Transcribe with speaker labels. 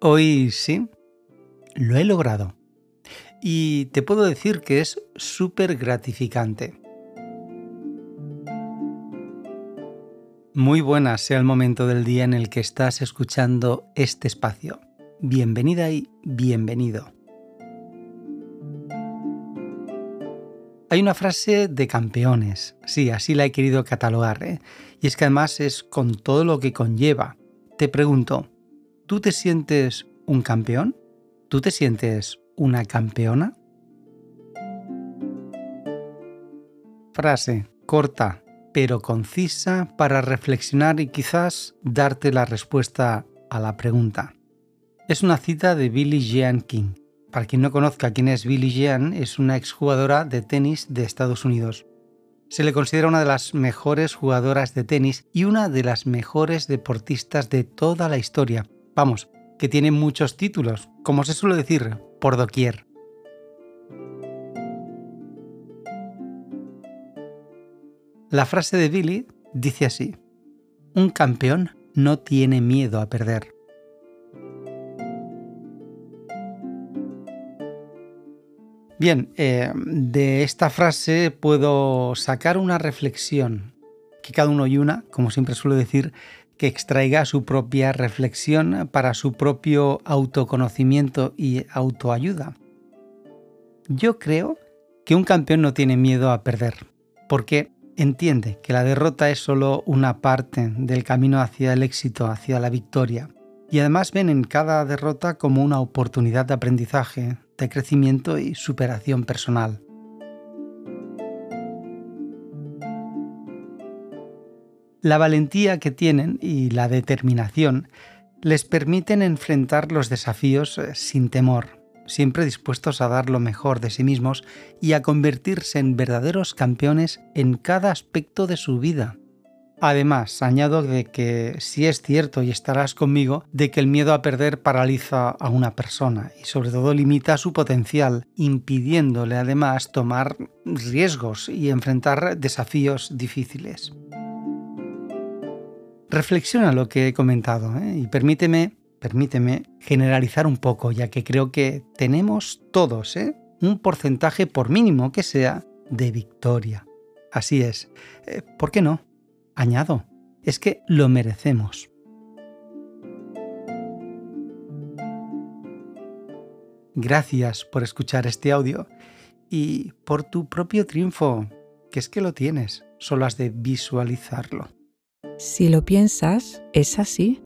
Speaker 1: Hoy sí, lo he logrado. Y te puedo decir que es súper gratificante. Muy buena sea el momento del día en el que estás escuchando este espacio. Bienvenida y bienvenido. Hay una frase de campeones, sí, así la he querido catalogar, ¿eh? y es que además es con todo lo que conlleva. Te pregunto, ¿tú te sientes un campeón? ¿Tú te sientes una campeona? Frase corta pero concisa para reflexionar y quizás darte la respuesta a la pregunta. Es una cita de Billie Jean King. Para quien no conozca quién es Billie Jean, es una exjugadora de tenis de Estados Unidos. Se le considera una de las mejores jugadoras de tenis y una de las mejores deportistas de toda la historia. Vamos, que tiene muchos títulos, como se suele decir, por doquier. La frase de Billy dice así, un campeón no tiene miedo a perder. Bien, eh, de esta frase puedo sacar una reflexión, cada uno y una, como siempre suelo decir, que extraiga su propia reflexión para su propio autoconocimiento y autoayuda. Yo creo que un campeón no tiene miedo a perder, porque entiende que la derrota es solo una parte del camino hacia el éxito, hacia la victoria, y además ven en cada derrota como una oportunidad de aprendizaje, de crecimiento y superación personal. La valentía que tienen y la determinación les permiten enfrentar los desafíos eh, sin temor, siempre dispuestos a dar lo mejor de sí mismos y a convertirse en verdaderos campeones en cada aspecto de su vida. Además, añado de que si es cierto y estarás conmigo, de que el miedo a perder paraliza a una persona y sobre todo limita su potencial, impidiéndole además tomar riesgos y enfrentar desafíos difíciles. Reflexiona lo que he comentado ¿eh? y permíteme, permíteme generalizar un poco, ya que creo que tenemos todos ¿eh? un porcentaje, por mínimo que sea, de victoria. Así es. Eh, ¿Por qué no? Añado, es que lo merecemos. Gracias por escuchar este audio y por tu propio triunfo, que es que lo tienes, solo has de visualizarlo.
Speaker 2: Si lo piensas, es así.